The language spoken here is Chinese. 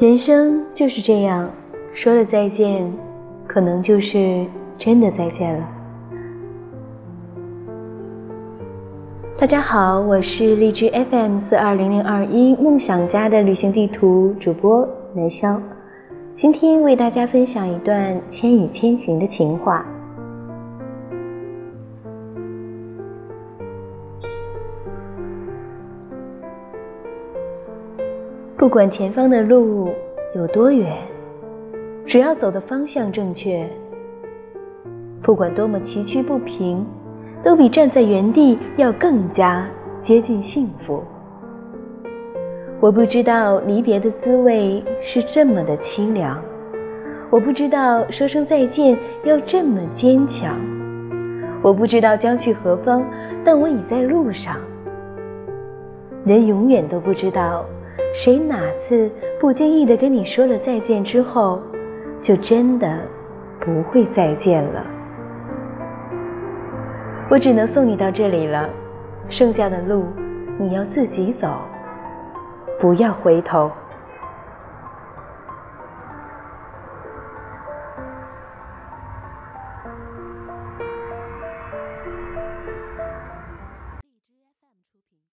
人生就是这样，说了再见，可能就是真的再见了。大家好，我是荔枝 FM 四二零零二一梦想家的旅行地图主播南潇，今天为大家分享一段《千与千寻》的情话。不管前方的路有多远，只要走的方向正确，不管多么崎岖不平，都比站在原地要更加接近幸福。我不知道离别的滋味是这么的凄凉，我不知道说声再见要这么坚强，我不知道将去何方，但我已在路上。人永远都不知道。谁哪次不经意的跟你说了再见之后，就真的不会再见了？我只能送你到这里了，剩下的路你要自己走，不要回头。